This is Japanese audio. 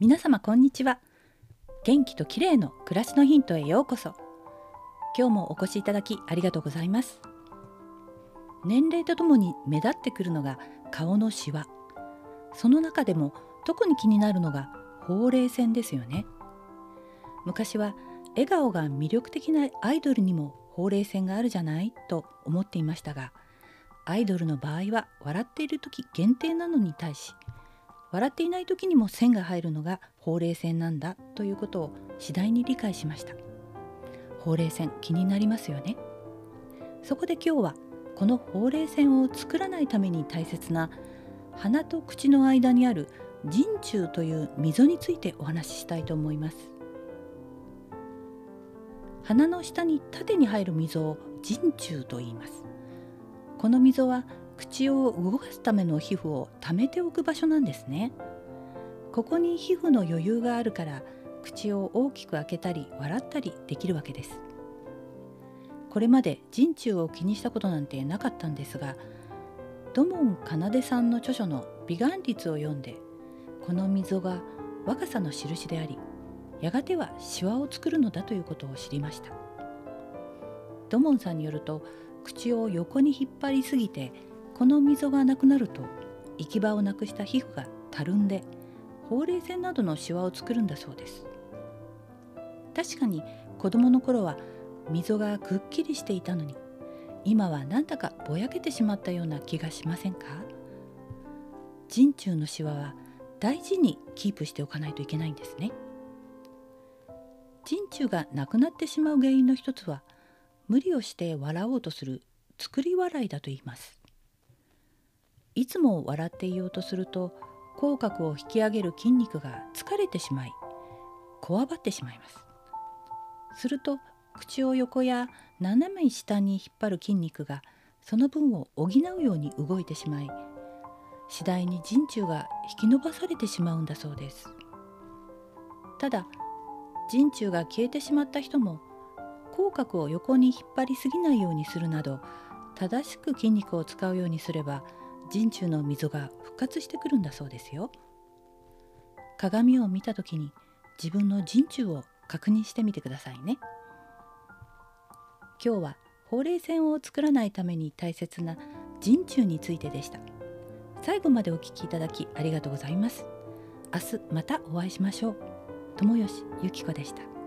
皆様こんにちは。元気と綺麗の暮らしのヒントへようこそ。今日もお越しいただきありがとうございます。年齢とともに目立ってくるのが顔のシワ。その中でも特に気になるのがほうれい線ですよね。昔は笑顔が魅力的なアイドルにもほうれい線があるじゃない？と思っていましたがアイドルの場合は笑っている時限定なのに対し笑っていない時にも線が入るのがほうれい線なんだということを次第に理解しました。ほうれい線気になりますよね。そこで今日はこのほうれい線を作らないために大切な鼻と口の間にある人中という溝についてお話ししたいと思います。鼻の下に縦に入る溝を人中と言います。この溝は口を動かすための皮膚を溜めておく場所なんですね。ここに皮膚の余裕があるから口を大きく開けたり笑ったりできるわけです。これまで人中を気にしたことなんてなかったんですが土門奏さんの著書の美顔率を読んでこの溝が若さの印でありやがてはシワを作るのだということを知りました。土門さんによると口を横に引っ張りすぎてこの溝がなくなると行き場をなくした皮膚がたるんでほうれい線などのシワを作るんだそうです。確かに子供の頃は溝がくっきりしていたのに今はなんだかぼやけてしまったような気がしませんか？人中のシワは大事にキープしておかないといけないんですね。人中がなくなってしまう原因の一つは無理をして笑おうとする作り笑いだと言います。いつも笑っていようとすると口角を引き上げる筋肉が疲れてしまいこわばってしまいます。すると口を横や斜め下に引っ張る筋肉がその分を補うように動いてしまい次第に人中が引き伸ばされてしまうんだそうです。ただ人中が消えてしまった人も口角を横に引っ張りすぎないようにするなど正しく筋肉を使うようにすれば人中の溝が復活してくるんだそうですよ。鏡を見た時に自分の人中を確認してみてくださいね。今日はほうれい線を作らないために大切な人中についてでした。最後までお聞きいただきありがとうございます。明日またお会いしましょう。友吉ゆき子でした。